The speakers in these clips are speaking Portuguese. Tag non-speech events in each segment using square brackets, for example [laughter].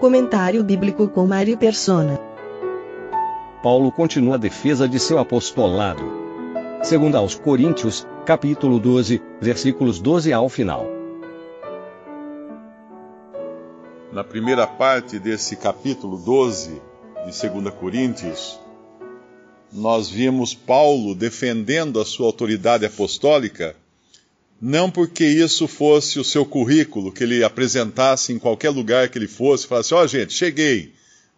Comentário bíblico com Mari Persona. Paulo continua a defesa de seu apostolado. Segundo aos Coríntios, capítulo 12, versículos 12 ao final. Na primeira parte desse capítulo 12 de 2 Coríntios, nós vimos Paulo defendendo a sua autoridade apostólica, não porque isso fosse o seu currículo, que ele apresentasse em qualquer lugar que ele fosse, falasse: Ó, oh, gente, cheguei,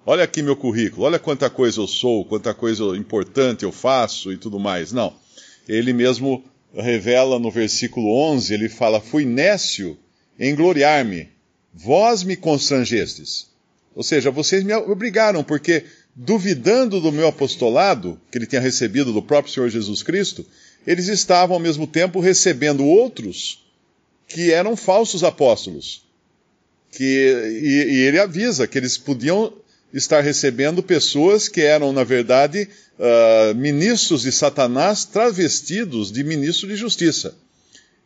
olha aqui meu currículo, olha quanta coisa eu sou, quanta coisa importante eu faço e tudo mais. Não. Ele mesmo revela no versículo 11: ele fala, Fui nécio em gloriar-me, vós me constrangestes. Ou seja, vocês me obrigaram, porque duvidando do meu apostolado, que ele tinha recebido do próprio Senhor Jesus Cristo, eles estavam ao mesmo tempo recebendo outros que eram falsos apóstolos. Que, e, e ele avisa que eles podiam estar recebendo pessoas que eram, na verdade, uh, ministros de Satanás travestidos de ministro de justiça.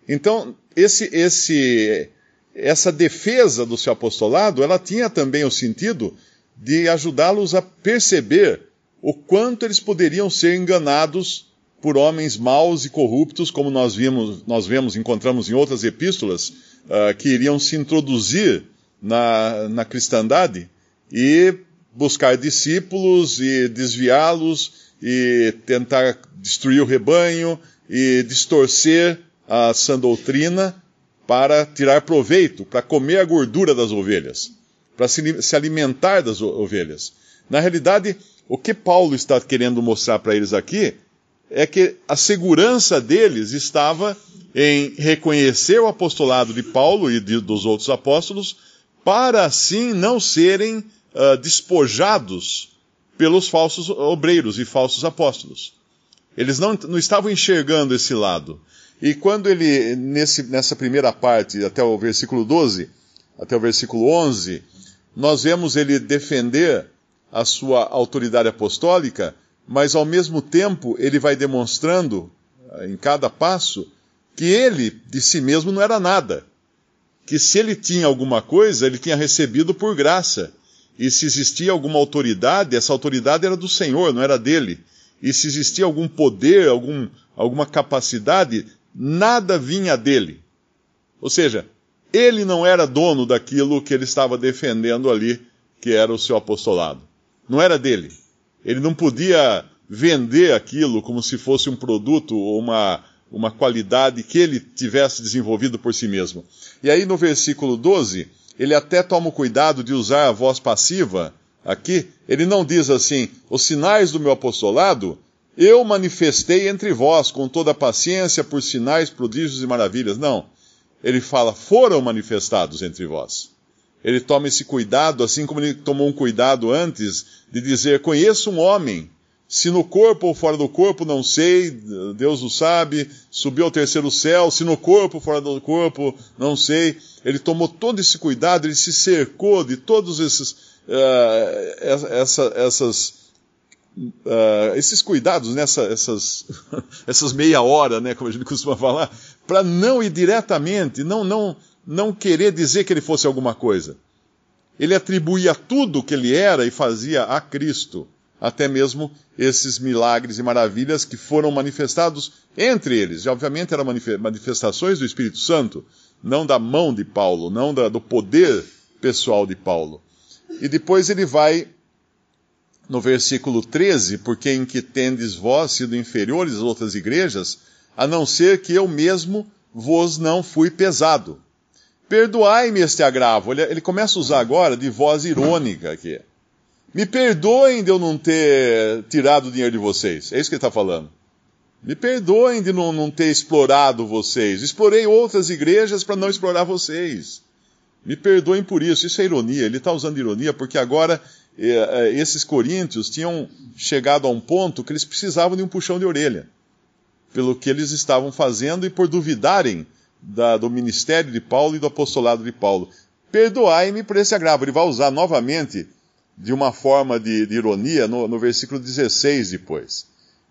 Então, esse, esse, essa defesa do seu apostolado, ela tinha também o sentido de ajudá-los a perceber o quanto eles poderiam ser enganados por homens maus e corruptos, como nós vimos, nós vemos, encontramos em outras epístolas, uh, que iriam se introduzir na, na cristandade e buscar discípulos e desviá-los e tentar destruir o rebanho e distorcer a sã doutrina para tirar proveito, para comer a gordura das ovelhas, para se, se alimentar das ovelhas. Na realidade, o que Paulo está querendo mostrar para eles aqui é que a segurança deles estava em reconhecer o apostolado de Paulo e de, dos outros apóstolos, para assim não serem uh, despojados pelos falsos obreiros e falsos apóstolos. Eles não, não estavam enxergando esse lado. E quando ele, nesse, nessa primeira parte, até o versículo 12, até o versículo 11, nós vemos ele defender a sua autoridade apostólica, mas ao mesmo tempo ele vai demonstrando, eh, em cada passo, que ele de si mesmo não era nada. Que se ele tinha alguma coisa, ele tinha recebido por graça. E se existia alguma autoridade, essa autoridade era do Senhor, não era dele. E se existia algum poder, algum, alguma capacidade, nada vinha dele. Ou seja, ele não era dono daquilo que ele estava defendendo ali, que era o seu apostolado. Não era dele. Ele não podia vender aquilo como se fosse um produto ou uma, uma qualidade que ele tivesse desenvolvido por si mesmo. E aí no versículo 12, ele até toma o cuidado de usar a voz passiva aqui. Ele não diz assim: os sinais do meu apostolado eu manifestei entre vós com toda a paciência por sinais, prodígios e maravilhas. Não. Ele fala, foram manifestados entre vós. Ele toma esse cuidado, assim como ele tomou um cuidado antes de dizer: Conheço um homem, se no corpo ou fora do corpo, não sei, Deus o sabe, subiu ao terceiro céu, se no corpo ou fora do corpo, não sei. Ele tomou todo esse cuidado, ele se cercou de todos esses, uh, essa, essas Uh, esses cuidados nessa essas, [laughs] essas meia hora, né, como a gente costuma falar, para não ir diretamente, não, não, não querer dizer que ele fosse alguma coisa. Ele atribuía tudo o que ele era e fazia a Cristo, até mesmo esses milagres e maravilhas que foram manifestados entre eles. E obviamente eram manifestações do Espírito Santo, não da mão de Paulo, não da, do poder pessoal de Paulo. E depois ele vai no versículo 13, porque em que tendes vós sido inferiores às outras igrejas, a não ser que eu mesmo vos não fui pesado. Perdoai-me este agravo. Ele, ele, começa a usar agora de voz irônica aqui. Me perdoem de eu não ter tirado o dinheiro de vocês. É isso que ele está falando. Me perdoem de não, não ter explorado vocês. Explorei outras igrejas para não explorar vocês. Me perdoem por isso. Isso é ironia. Ele está usando ironia porque agora eh, esses coríntios tinham chegado a um ponto que eles precisavam de um puxão de orelha. Pelo que eles estavam fazendo e por duvidarem da, do ministério de Paulo e do apostolado de Paulo. Perdoai-me por esse agravo. Ele vai usar novamente, de uma forma de, de ironia, no, no, versículo 16 depois.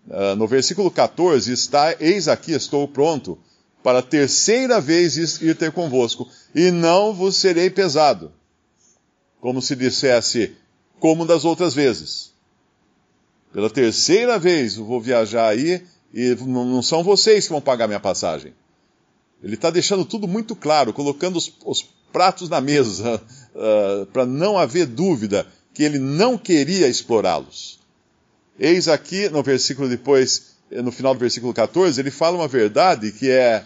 Uh, no versículo 14 está: Eis aqui estou pronto para a terceira vez ir ter convosco, e não vos serei pesado. Como se dissesse, como das outras vezes. Pela terceira vez eu vou viajar aí, e não são vocês que vão pagar minha passagem. Ele está deixando tudo muito claro, colocando os, os pratos na mesa, [laughs] uh, para não haver dúvida que ele não queria explorá-los. Eis aqui, no versículo depois, no final do versículo 14, ele fala uma verdade que é,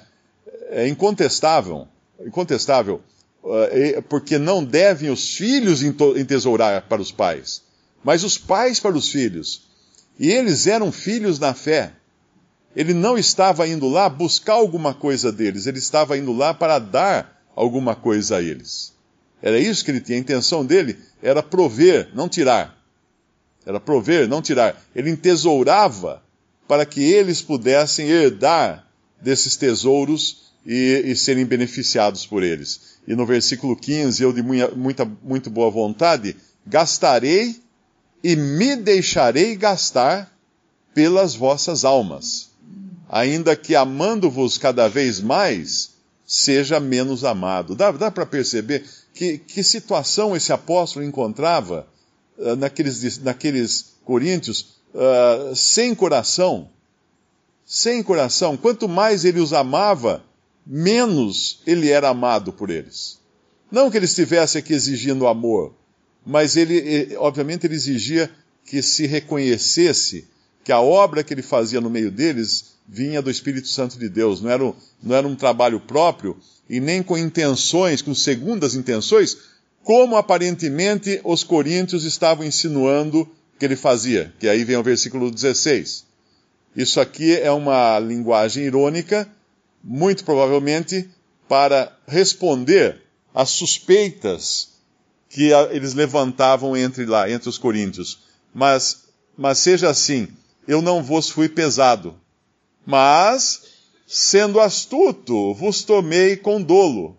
é incontestável, incontestável, uh, porque não devem os filhos entesourar para os pais, mas os pais para os filhos. E eles eram filhos na fé. Ele não estava indo lá buscar alguma coisa deles, ele estava indo lá para dar alguma coisa a eles. Era isso que ele tinha. A intenção dele era prover, não tirar. Era prover, não tirar. Ele entesourava para que eles pudessem herdar desses tesouros e, e serem beneficiados por eles. E no versículo 15, eu de muita, muita, muito boa vontade, gastarei e me deixarei gastar pelas vossas almas ainda que amando-vos cada vez mais, seja menos amado. Dá, dá para perceber que, que situação esse apóstolo encontrava uh, naqueles, naqueles coríntios uh, sem coração. Sem coração. Quanto mais ele os amava, menos ele era amado por eles. Não que ele estivesse aqui exigindo amor, mas ele, ele obviamente, ele exigia que se reconhecesse que a obra que ele fazia no meio deles vinha do Espírito Santo de Deus, não era, um, não era um trabalho próprio e nem com intenções, com segundas intenções, como aparentemente os coríntios estavam insinuando que ele fazia, que aí vem o versículo 16. Isso aqui é uma linguagem irônica, muito provavelmente para responder às suspeitas que eles levantavam entre lá, entre os coríntios. Mas, mas seja assim, eu não vos fui pesado, mas, sendo astuto, vos tomei com dolo.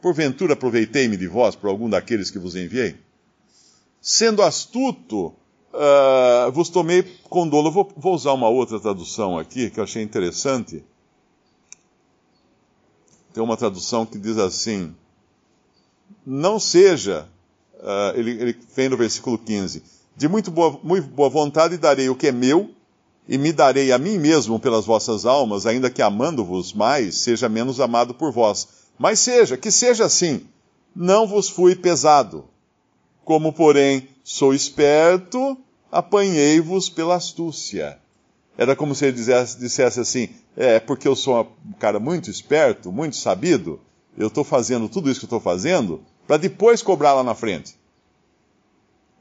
Porventura aproveitei-me de vós por algum daqueles que vos enviei? Sendo astuto, uh, vos tomei com dolo. Vou, vou usar uma outra tradução aqui que eu achei interessante. Tem uma tradução que diz assim: Não seja, uh, ele, ele vem no versículo 15: De muito boa, muito boa vontade darei o que é meu e me darei a mim mesmo pelas vossas almas, ainda que amando-vos mais, seja menos amado por vós. Mas seja, que seja assim, não vos fui pesado. Como, porém, sou esperto, apanhei-vos pela astúcia. Era como se ele dissesse, dissesse assim: é porque eu sou um cara muito esperto, muito sabido, eu estou fazendo tudo isso que estou fazendo para depois cobrar lá na frente.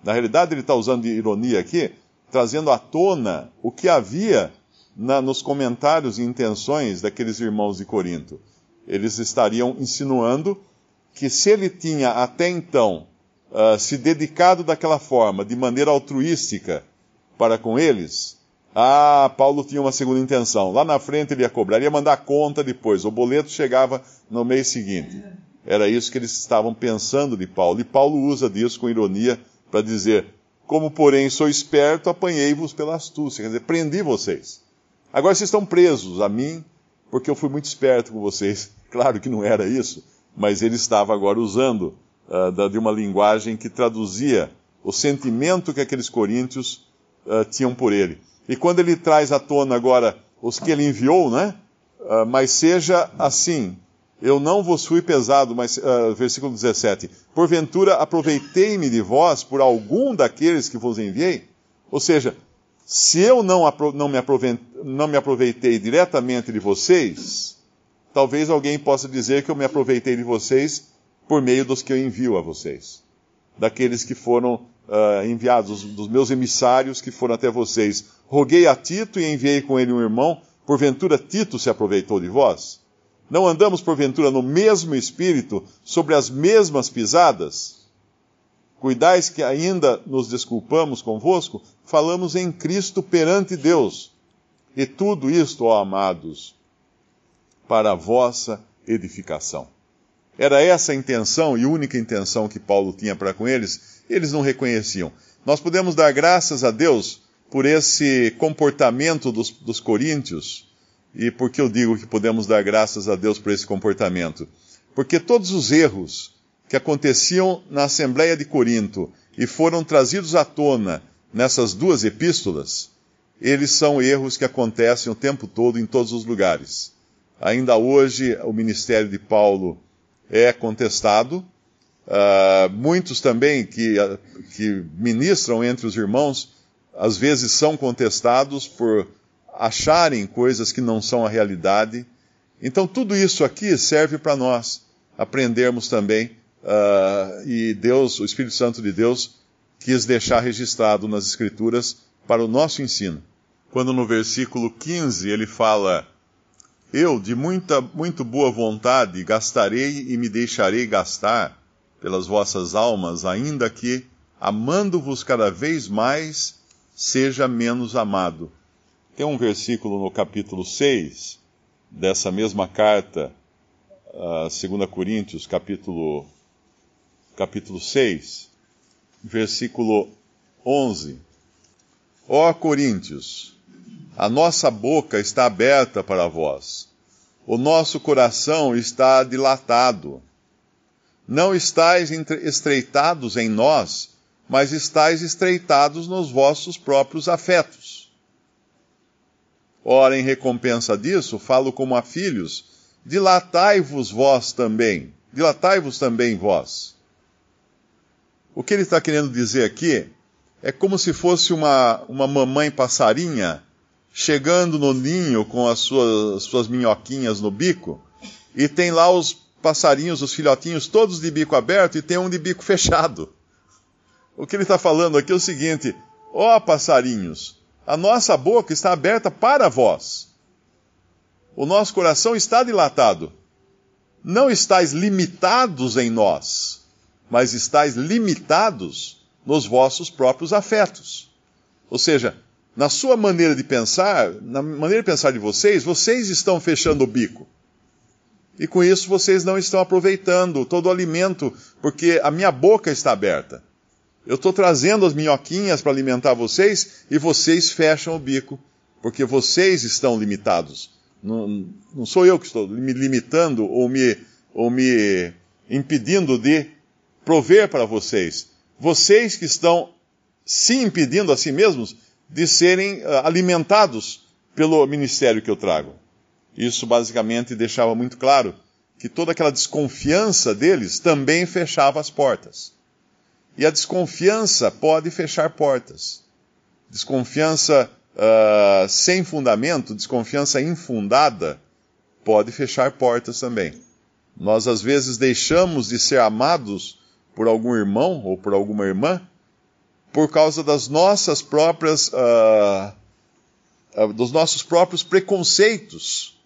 Na realidade, ele está usando de ironia aqui, trazendo à tona o que havia na, nos comentários e intenções daqueles irmãos de Corinto. Eles estariam insinuando que se ele tinha até então uh, se dedicado daquela forma, de maneira altruística, para com eles, ah, Paulo tinha uma segunda intenção. Lá na frente ele ia cobrar, ia mandar conta depois. O boleto chegava no mês seguinte. Era isso que eles estavam pensando de Paulo. E Paulo usa disso com ironia para dizer: como, porém, sou esperto, apanhei-vos pela astúcia. Quer dizer, prendi vocês. Agora vocês estão presos a mim, porque eu fui muito esperto com vocês. [laughs] Claro que não era isso, mas ele estava agora usando uh, de uma linguagem que traduzia o sentimento que aqueles coríntios uh, tinham por ele. E quando ele traz à tona agora os que ele enviou, né? Uh, mas seja assim, eu não vos fui pesado, mas, uh, versículo 17, porventura aproveitei-me de vós por algum daqueles que vos enviei? Ou seja, se eu não, não, me não me aproveitei diretamente de vocês, talvez alguém possa dizer que eu me aproveitei de vocês por meio dos que eu envio a vocês. Daqueles que foram uh, enviados, dos meus emissários que foram até vocês. Roguei a Tito e enviei com ele um irmão. Porventura Tito se aproveitou de vós? Não andamos, porventura, no mesmo espírito, sobre as mesmas pisadas? Cuidais que ainda nos desculpamos convosco? Falamos em Cristo perante Deus. E tudo isto, ó amados, para a vossa edificação. Era essa a intenção e única intenção que Paulo tinha para com eles, eles não reconheciam. Nós podemos dar graças a Deus por esse comportamento dos, dos coríntios. E por que eu digo que podemos dar graças a Deus por esse comportamento? Porque todos os erros que aconteciam na Assembleia de Corinto e foram trazidos à tona nessas duas epístolas, eles são erros que acontecem o tempo todo em todos os lugares. Ainda hoje, o ministério de Paulo é contestado. Uh, muitos também que, que ministram entre os irmãos, às vezes são contestados por acharem coisas que não são a realidade. Então, tudo isso aqui serve para nós aprendermos também, uh, e Deus, o Espírito Santo de Deus, quis deixar registrado nas Escrituras para o nosso ensino. Quando no versículo 15 ele fala eu, de muita, muito boa vontade, gastarei e me deixarei gastar pelas vossas almas, ainda que, amando-vos cada vez mais, seja menos amado. Tem um versículo no capítulo 6 dessa mesma carta, uh, 2 Coríntios, capítulo, capítulo 6, versículo 11. Ó Coríntios, a nossa boca está aberta para vós. O nosso coração está dilatado. Não estáis estreitados em nós, mas estáis estreitados nos vossos próprios afetos. Ora, em recompensa disso, falo como a filhos, dilatai-vos vós também, dilatai-vos também vós. O que ele está querendo dizer aqui é como se fosse uma, uma mamãe passarinha chegando no ninho com as suas, suas minhoquinhas no bico, e tem lá os passarinhos, os filhotinhos, todos de bico aberto e tem um de bico [laughs] fechado. O que ele está falando aqui é o seguinte: ó oh, passarinhos, a nossa boca está aberta para vós. O nosso coração está dilatado. Não estáis limitados em nós, mas estáis limitados nos vossos próprios afetos. Ou seja, na sua maneira de pensar, na maneira de pensar de vocês, vocês estão fechando o bico. E com isso vocês não estão aproveitando todo o alimento, porque a minha boca está aberta. Eu estou trazendo as minhoquinhas para alimentar vocês e vocês fecham o bico, porque vocês estão limitados. Não, não sou eu que estou me limitando ou me, ou me impedindo de prover para vocês. Vocês que estão se impedindo a si mesmos de serem uh, alimentados pelo ministério que eu trago. Isso basicamente deixava muito claro que toda aquela desconfiança deles também fechava as portas. E a desconfiança pode fechar portas. Desconfiança uh, sem fundamento, desconfiança infundada, pode fechar portas também. Nós às vezes deixamos de ser amados por algum irmão ou por alguma irmã por causa das nossas próprias, uh, dos nossos próprios preconceitos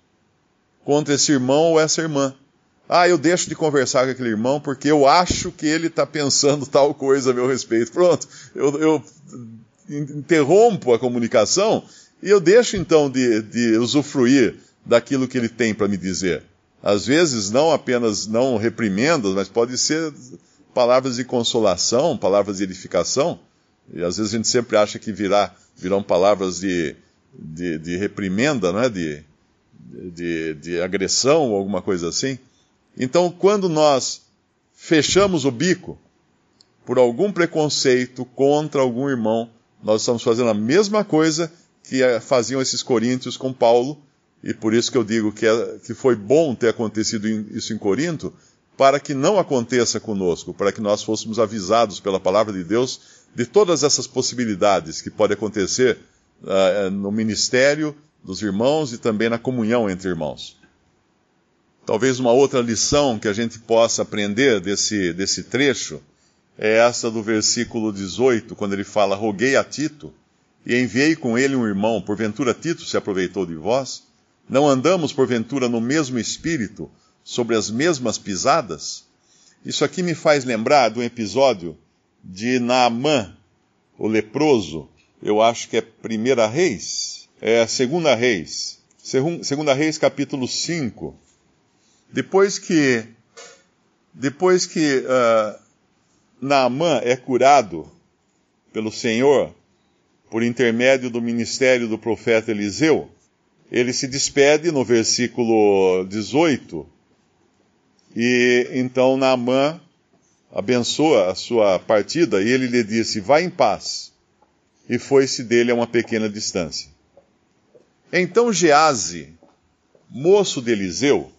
contra esse irmão ou essa irmã. Ah, eu deixo de conversar com aquele irmão porque eu acho que ele está pensando tal coisa a meu respeito. Pronto, eu, eu interrompo a comunicação e eu deixo então de, de usufruir daquilo que ele tem para me dizer. Às vezes, não apenas não reprimendas, mas pode ser palavras de consolação, palavras de edificação. E às vezes a gente sempre acha que virá, virão palavras de, de, de reprimenda, né? de, de, de agressão ou alguma coisa assim. Então, quando nós fechamos o bico por algum preconceito contra algum irmão, nós estamos fazendo a mesma coisa que faziam esses coríntios com Paulo, e por isso que eu digo que, é, que foi bom ter acontecido isso em Corinto, para que não aconteça conosco, para que nós fôssemos avisados pela palavra de Deus de todas essas possibilidades que podem acontecer uh, no ministério dos irmãos e também na comunhão entre irmãos. Talvez uma outra lição que a gente possa aprender desse, desse trecho é essa do versículo 18, quando ele fala: Roguei a Tito e enviei com ele um irmão, porventura Tito se aproveitou de vós? Não andamos, porventura, no mesmo espírito, sobre as mesmas pisadas? Isso aqui me faz lembrar um episódio de Naamã, o leproso. Eu acho que é Primeira Reis, é Segunda Reis. Segunda Reis, capítulo 5. Depois que, depois que uh, Naamã é curado pelo Senhor, por intermédio do ministério do profeta Eliseu, ele se despede no versículo 18, e então Naamã abençoa a sua partida, e ele lhe disse: Vá em paz. E foi-se dele a uma pequena distância. Então Gease, moço de Eliseu,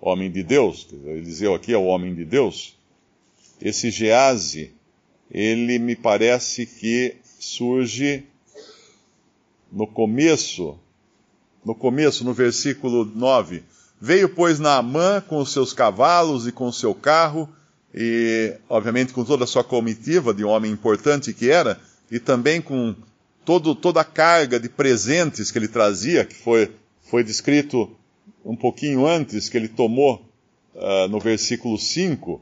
homem de Deus, Eliseu aqui é o homem de Deus, esse Gease, ele me parece que surge no começo, no começo, no versículo 9. Veio, pois, Naamã com os seus cavalos e com o seu carro, e, obviamente, com toda a sua comitiva de homem importante que era, e também com todo, toda a carga de presentes que ele trazia, que foi, foi descrito um pouquinho antes, que ele tomou uh, no versículo 5,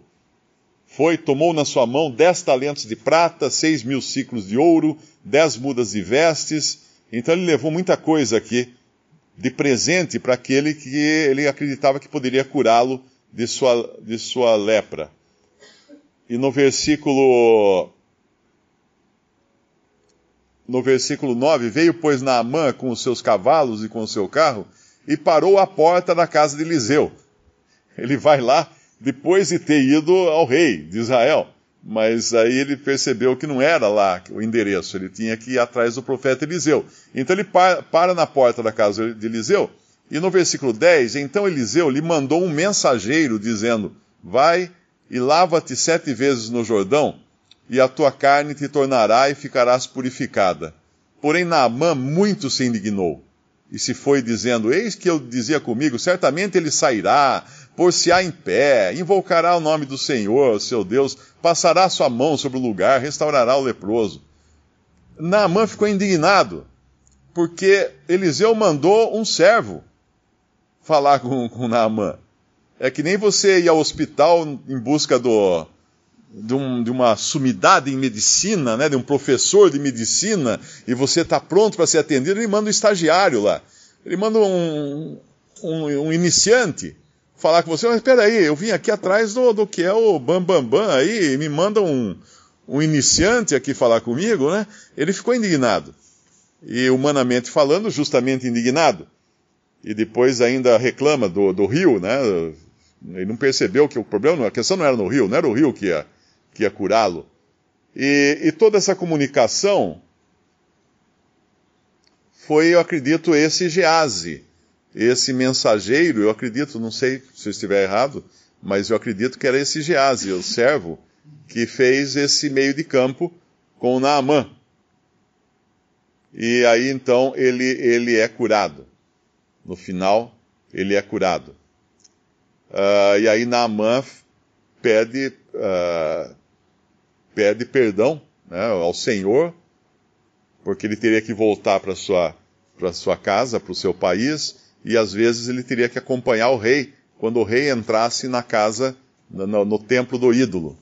foi, tomou na sua mão dez talentos de prata, seis mil ciclos de ouro, dez mudas de vestes. Então ele levou muita coisa aqui de presente para aquele que ele acreditava que poderia curá-lo de sua, de sua lepra. E no versículo no versículo 9, veio pois Naamã com os seus cavalos e com o seu carro e parou à porta da casa de Eliseu. Ele vai lá depois de ter ido ao rei de Israel. Mas aí ele percebeu que não era lá o endereço, ele tinha que ir atrás do profeta Eliseu. Então ele para na porta da casa de Eliseu, e no versículo 10, então Eliseu lhe mandou um mensageiro dizendo: Vai e lava-te sete vezes no Jordão, e a tua carne te tornará e ficarás purificada. Porém Naamã muito se indignou, e se foi dizendo: Eis que eu dizia comigo, certamente ele sairá, por-se-á em pé, invocará o nome do Senhor, seu Deus, passará sua mão sobre o lugar, restaurará o leproso. Naamã ficou indignado, porque Eliseu mandou um servo falar com, com Naamã. É que nem você ir ao hospital em busca do, de, um, de, uma sumidade em medicina, né, de um professor de medicina, e você está pronto para ser atendido, ele manda um estagiário lá. Ele manda um, um, um iniciante falar com você, mas espera aí, eu vim aqui atrás do, do que é o Bambambam Bam Bam aí, me manda um, um iniciante aqui falar comigo, né? Ele ficou indignado. E humanamente falando, justamente indignado. E depois ainda reclama do, do rio, né? Ele não percebeu que o problema, a questão não era no rio, não era o rio que ia, que ia curá-lo. E, e toda essa comunicação foi, eu acredito, esse Gease, esse mensageiro, eu acredito, não sei se eu estiver errado, mas eu acredito que era esse Gease, o servo, que fez esse meio de campo com Naamã. E aí então ele, ele é curado. No final, ele é curado. Uh, e aí Naamã pede, uh, pede perdão né, ao Senhor, porque ele teria que voltar para sua, sua casa, para o seu país, e às vezes ele teria que acompanhar o rei quando o rei entrasse na casa, no, no templo do ídolo.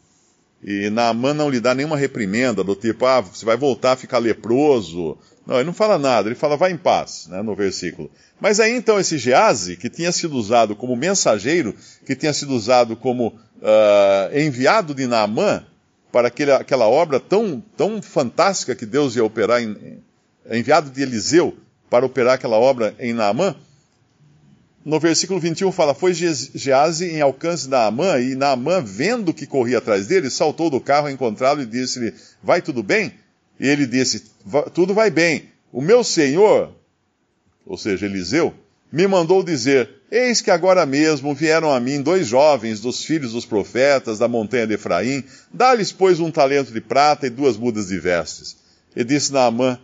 E Naamã não lhe dá nenhuma reprimenda, do tipo, ah, você vai voltar a ficar leproso. Não, ele não fala nada, ele fala, vai em paz, né, no versículo. Mas aí então esse Gease, que tinha sido usado como mensageiro, que tinha sido usado como uh, enviado de Naamã para aquele, aquela obra tão, tão fantástica que Deus ia operar, em, enviado de Eliseu para operar aquela obra em Naamã, no versículo 21 fala: Foi Gease em alcance da Amã, e Naamã, vendo que corria atrás dele, saltou do carro encontrá-lo e disse-lhe: Vai tudo bem? E ele disse: Tudo vai bem. O meu senhor, ou seja, Eliseu, me mandou dizer: Eis que agora mesmo vieram a mim dois jovens dos filhos dos profetas da montanha de Efraim, dá-lhes, pois, um talento de prata e duas mudas de vestes. E disse Naamã: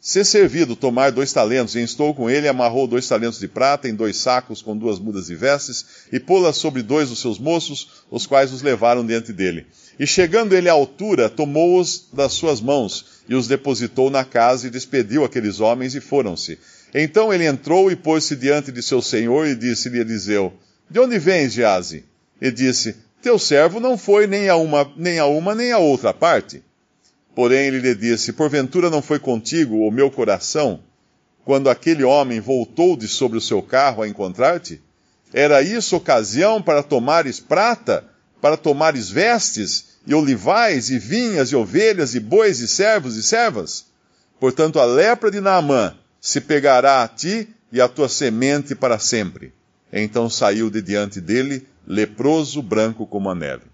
ser servido tomar dois talentos, e instou com ele, amarrou dois talentos de prata em dois sacos com duas mudas de vestes, e pô-las sobre dois dos seus moços, os quais os levaram diante dele. E chegando ele à altura, tomou-os das suas mãos, e os depositou na casa, e despediu aqueles homens, e foram-se. Então ele entrou e pôs-se diante de seu senhor, e disse-lhe Eliseu, De onde vens, Gease? E disse, Teu servo não foi nem a uma, nem a uma, nem a outra parte. Porém ele lhe disse: Porventura não foi contigo o meu coração, quando aquele homem voltou de sobre o seu carro a encontrar-te? Era isso ocasião para tomares prata, para tomares vestes, e olivais, e vinhas, e ovelhas, e bois, e servos e servas? Portanto, a lepra de Naamã se pegará a ti e a tua semente para sempre. Então saiu de diante dele, leproso, branco como a neve.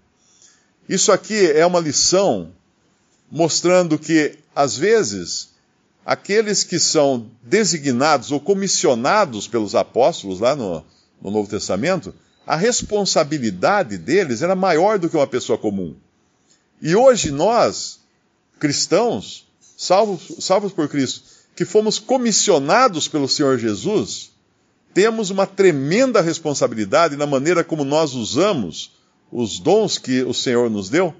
Isso aqui é uma lição mostrando que, às vezes, aqueles que são designados ou comissionados pelos apóstolos lá no, no Novo Testamento, a responsabilidade deles era maior do que uma pessoa comum. E hoje nós, cristãos, salvos, salvos por Cristo, que fomos comissionados pelo Senhor Jesus, temos uma tremenda responsabilidade na maneira como nós usamos os dons que o Senhor nos deu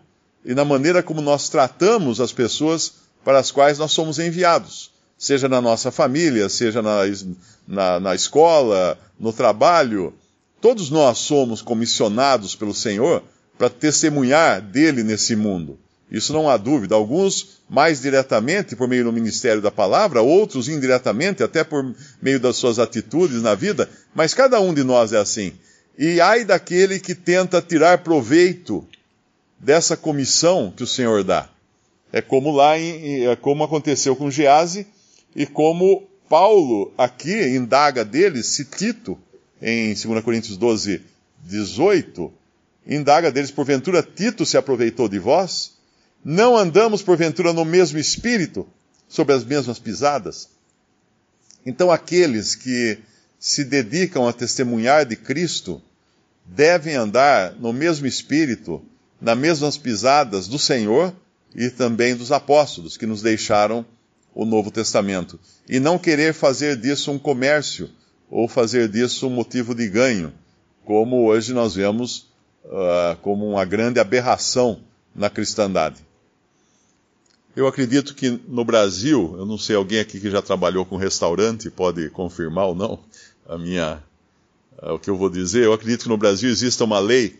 e na maneira como nós tratamos as pessoas para as quais nós somos enviados, seja na nossa família, seja na, na, na escola, no trabalho. Todos nós somos comissionados pelo Senhor para testemunhar dele nesse mundo. Isso não há dúvida. Alguns mais diretamente por meio do ministério da palavra, outros indiretamente, até por meio das suas atitudes na vida, mas cada um de nós é assim. E ai daquele que tenta tirar proveito dessa comissão que o Senhor dá. É como lá, em, é como aconteceu com Gease e como Paulo aqui indaga dele, se Tito, em 2 Coríntios 12, 18, indaga deles, porventura Tito se aproveitou de vós? Não andamos, porventura, no mesmo espírito, sobre as mesmas pisadas? Então, aqueles que se dedicam a testemunhar de Cristo devem andar no mesmo espírito, nas mesmas pisadas do Senhor e também dos apóstolos que nos deixaram o Novo Testamento. E não querer fazer disso um comércio ou fazer disso um motivo de ganho, como hoje nós vemos uh, como uma grande aberração na cristandade. Eu acredito que no Brasil, eu não sei alguém aqui que já trabalhou com restaurante pode confirmar ou não a minha o que eu vou dizer. Eu acredito que no Brasil exista uma lei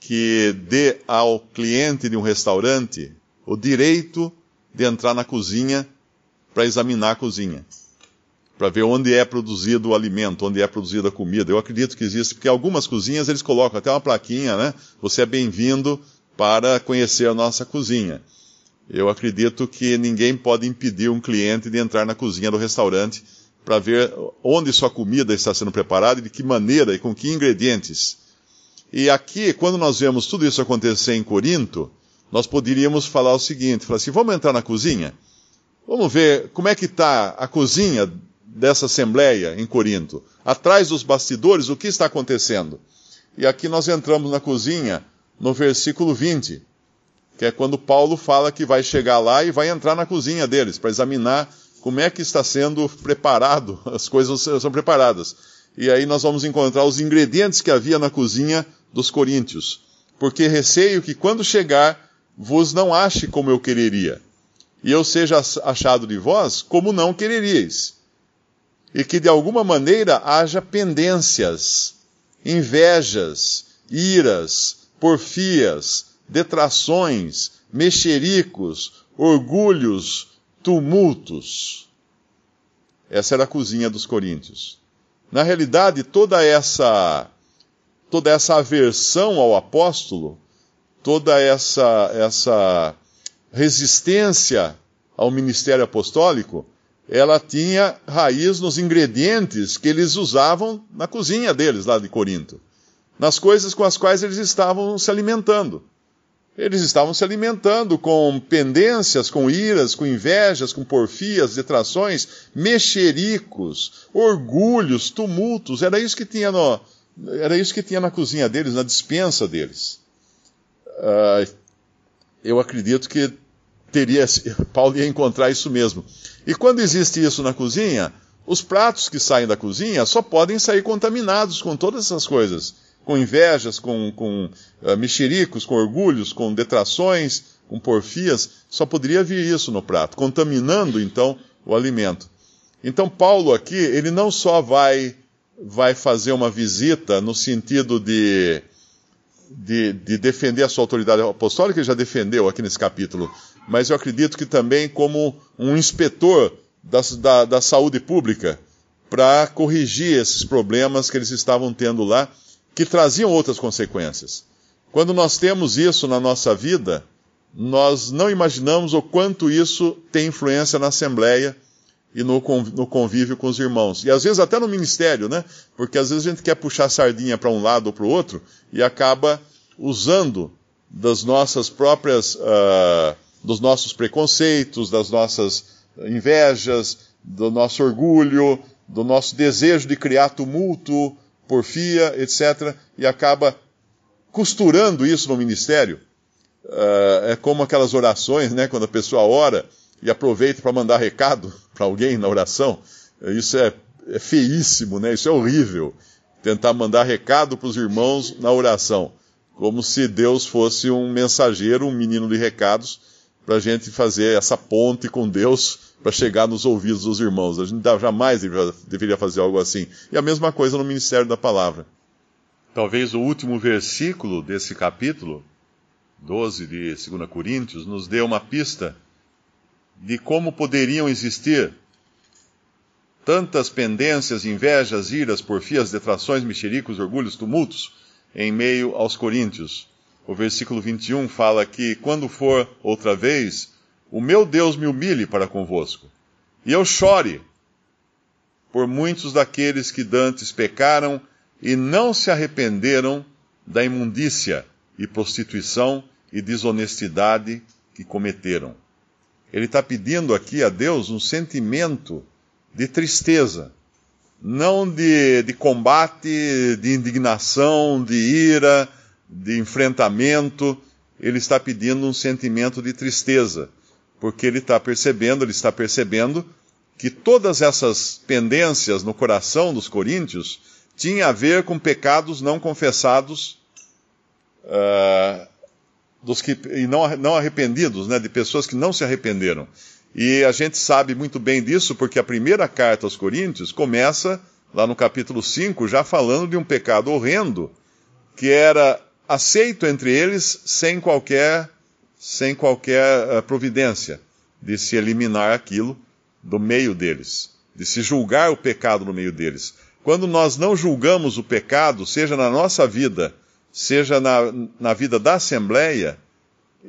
que dê ao cliente de um restaurante o direito de entrar na cozinha para examinar a cozinha, para ver onde é produzido o alimento, onde é produzida a comida. Eu acredito que existe, porque algumas cozinhas eles colocam até uma plaquinha, né? Você é bem-vindo para conhecer a nossa cozinha. Eu acredito que ninguém pode impedir um cliente de entrar na cozinha do restaurante para ver onde sua comida está sendo preparada e de que maneira e com que ingredientes. E aqui, quando nós vemos tudo isso acontecer em Corinto, nós poderíamos falar o seguinte: falar assim, vamos entrar na cozinha? Vamos ver como é que está a cozinha dessa assembleia em Corinto. Atrás dos bastidores, o que está acontecendo? E aqui nós entramos na cozinha no versículo 20, que é quando Paulo fala que vai chegar lá e vai entrar na cozinha deles para examinar como é que está sendo preparado, [laughs] as coisas são preparadas. E aí nós vamos encontrar os ingredientes que havia na cozinha dos coríntios, porque receio que quando chegar vos não ache como eu quereria, e eu seja achado de vós como não quereríeis, e que de alguma maneira haja pendências, invejas, iras, porfias, detrações, mexericos, orgulhos, tumultos. Essa era a cozinha dos coríntios. Na realidade, toda essa toda essa aversão ao apóstolo, toda essa, essa resistência ao ministério apostólico, ela tinha raiz nos ingredientes que eles usavam na cozinha deles lá de Corinto, nas coisas com as quais eles estavam se alimentando. Eles estavam se alimentando com pendências, com iras, com invejas, com porfias, detrações, mexericos, orgulhos, tumultos. Era isso que tinha no, era isso que tinha na cozinha deles, na dispensa deles. Uh, eu acredito que teria, [laughs] Paulo ia encontrar isso mesmo. E quando existe isso na cozinha, os pratos que saem da cozinha só podem sair contaminados com todas essas coisas. Com invejas, com, com uh, mexericos, com orgulhos, com detrações, com porfias, só poderia vir isso no prato, contaminando então o alimento. Então Paulo aqui, ele não só vai vai fazer uma visita no sentido de, de, de defender a sua autoridade apostólica, ele já defendeu aqui nesse capítulo, mas eu acredito que também como um inspetor da, da, da saúde pública para corrigir esses problemas que eles estavam tendo lá, que traziam outras consequências. Quando nós temos isso na nossa vida, nós não imaginamos o quanto isso tem influência na Assembleia e no, convívio com os irmãos. E às vezes até no ministério, né? Porque às vezes a gente quer puxar sardinha para um lado ou para o outro e acaba usando das nossas próprias, uh, dos nossos preconceitos, das nossas invejas, do nosso orgulho, do nosso desejo de criar tumulto, porfia, etc., e acaba costurando isso no ministério. Uh, é como aquelas orações, né? Quando a pessoa ora e aproveita para mandar recado [laughs] para alguém na oração. Isso é, é feíssimo, né? Isso é horrível. Tentar mandar recado para os irmãos na oração. Como se Deus fosse um mensageiro, um menino de recados, para a gente fazer essa ponte com Deus para chegar nos ouvidos dos irmãos. A gente jamais deveria fazer algo assim. E a mesma coisa no ministério da palavra. Talvez o último versículo desse capítulo, 12 de 2 Coríntios, nos dê uma pista de como poderiam existir tantas pendências, invejas, iras, porfias, detrações, mexericos, orgulhos, tumultos em meio aos coríntios. O versículo 21 fala que quando for outra vez, o meu Deus me humilhe para convosco, e eu chore por muitos daqueles que dantes pecaram e não se arrependeram da imundícia e prostituição e desonestidade que cometeram. Ele está pedindo aqui a Deus um sentimento de tristeza, não de, de combate, de indignação, de ira, de enfrentamento. Ele está pedindo um sentimento de tristeza, porque ele está percebendo, ele está percebendo que todas essas pendências no coração dos coríntios tinham a ver com pecados não confessados uh, dos que, e não, não arrependidos, né, de pessoas que não se arrependeram. E a gente sabe muito bem disso porque a primeira carta aos Coríntios começa, lá no capítulo 5, já falando de um pecado horrendo que era aceito entre eles sem qualquer, sem qualquer uh, providência de se eliminar aquilo do meio deles, de se julgar o pecado no meio deles. Quando nós não julgamos o pecado, seja na nossa vida, seja na, na vida da Assembleia,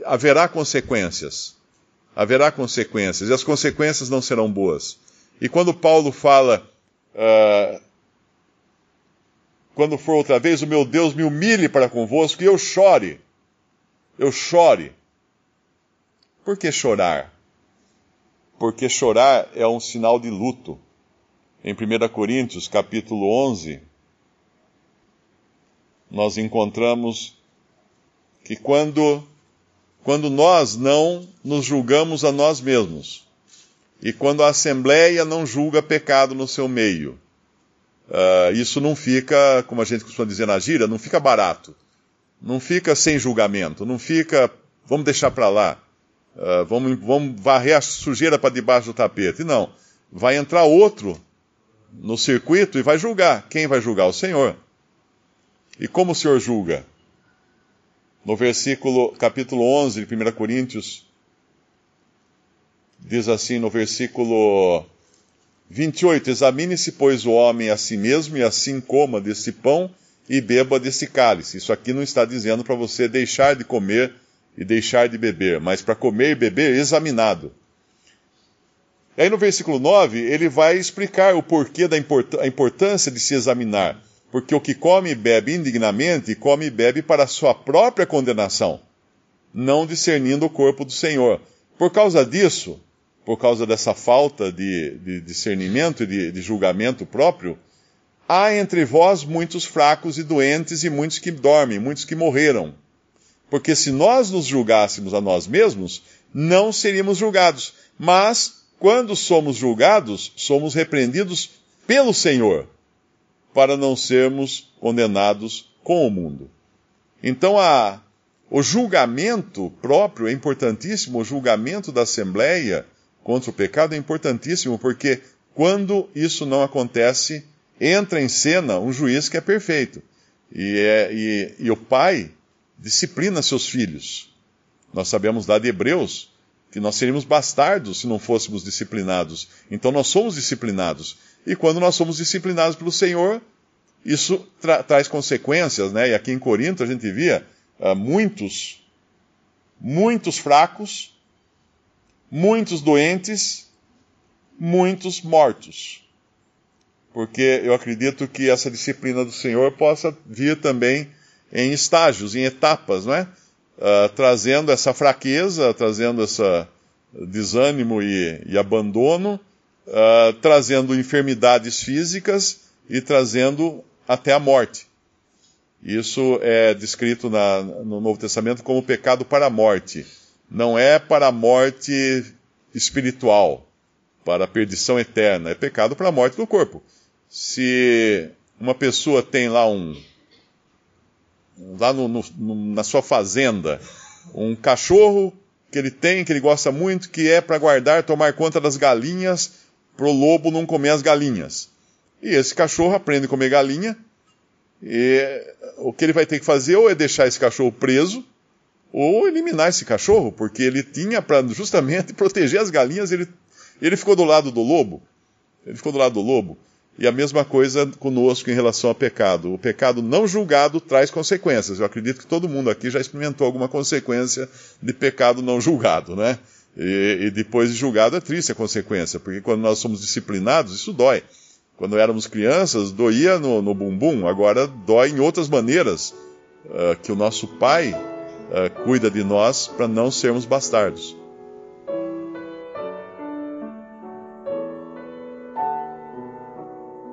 haverá consequências. Haverá consequências, e as consequências não serão boas. E quando Paulo fala, uh, quando for outra vez, o meu Deus me humilhe para convosco e eu chore. Eu chore. Por que chorar? Porque chorar é um sinal de luto. Em 1 Coríntios, capítulo 11, nós encontramos que quando, quando nós não nos julgamos a nós mesmos, e quando a Assembleia não julga pecado no seu meio, uh, isso não fica, como a gente costuma dizer na gíria, não fica barato. Não fica sem julgamento, não fica, vamos deixar para lá, uh, vamos, vamos varrer a sujeira para debaixo do tapete. Não. Vai entrar outro no circuito e vai julgar. Quem vai julgar? O Senhor. E como o Senhor julga? No versículo, capítulo 11 de 1 Coríntios, diz assim no versículo 28, Examine-se, pois, o homem a si mesmo, e assim coma desse pão e beba desse cálice. Isso aqui não está dizendo para você deixar de comer e deixar de beber, mas para comer e beber examinado. E aí no versículo 9, ele vai explicar o porquê da import importância de se examinar. Porque o que come e bebe indignamente, come e bebe para a sua própria condenação, não discernindo o corpo do Senhor. Por causa disso, por causa dessa falta de, de discernimento e de, de julgamento próprio, há entre vós muitos fracos e doentes e muitos que dormem, muitos que morreram. Porque se nós nos julgássemos a nós mesmos, não seríamos julgados. Mas, quando somos julgados, somos repreendidos pelo Senhor, para não sermos condenados com o mundo. Então, a, o julgamento próprio é importantíssimo, o julgamento da Assembleia contra o pecado é importantíssimo, porque quando isso não acontece, entra em cena um juiz que é perfeito. E, é, e, e o pai disciplina seus filhos. Nós sabemos lá de Hebreus que nós seríamos bastardos se não fôssemos disciplinados. Então nós somos disciplinados. E quando nós somos disciplinados pelo Senhor, isso tra traz consequências, né? E aqui em Corinto a gente via uh, muitos, muitos fracos, muitos doentes, muitos mortos. Porque eu acredito que essa disciplina do Senhor possa vir também em estágios, em etapas, não é? Uh, trazendo essa fraqueza, trazendo esse desânimo e, e abandono, uh, trazendo enfermidades físicas e trazendo até a morte. Isso é descrito na, no Novo Testamento como pecado para a morte. Não é para a morte espiritual, para a perdição eterna. É pecado para a morte do corpo. Se uma pessoa tem lá um, lá no, no, na sua fazenda, um cachorro que ele tem, que ele gosta muito, que é para guardar, tomar conta das galinhas, para o lobo não comer as galinhas. E esse cachorro aprende a comer galinha, e o que ele vai ter que fazer ou é deixar esse cachorro preso, ou eliminar esse cachorro, porque ele tinha para justamente [laughs] proteger as galinhas, ele, ele ficou do lado do lobo. Ele ficou do lado do lobo. E a mesma coisa conosco em relação ao pecado. O pecado não julgado traz consequências. Eu acredito que todo mundo aqui já experimentou alguma consequência de pecado não julgado, né? E, e depois de julgado é triste a consequência, porque quando nós somos disciplinados, isso dói. Quando éramos crianças, doía no, no bumbum, agora dói em outras maneiras uh, que o nosso Pai uh, cuida de nós para não sermos bastardos.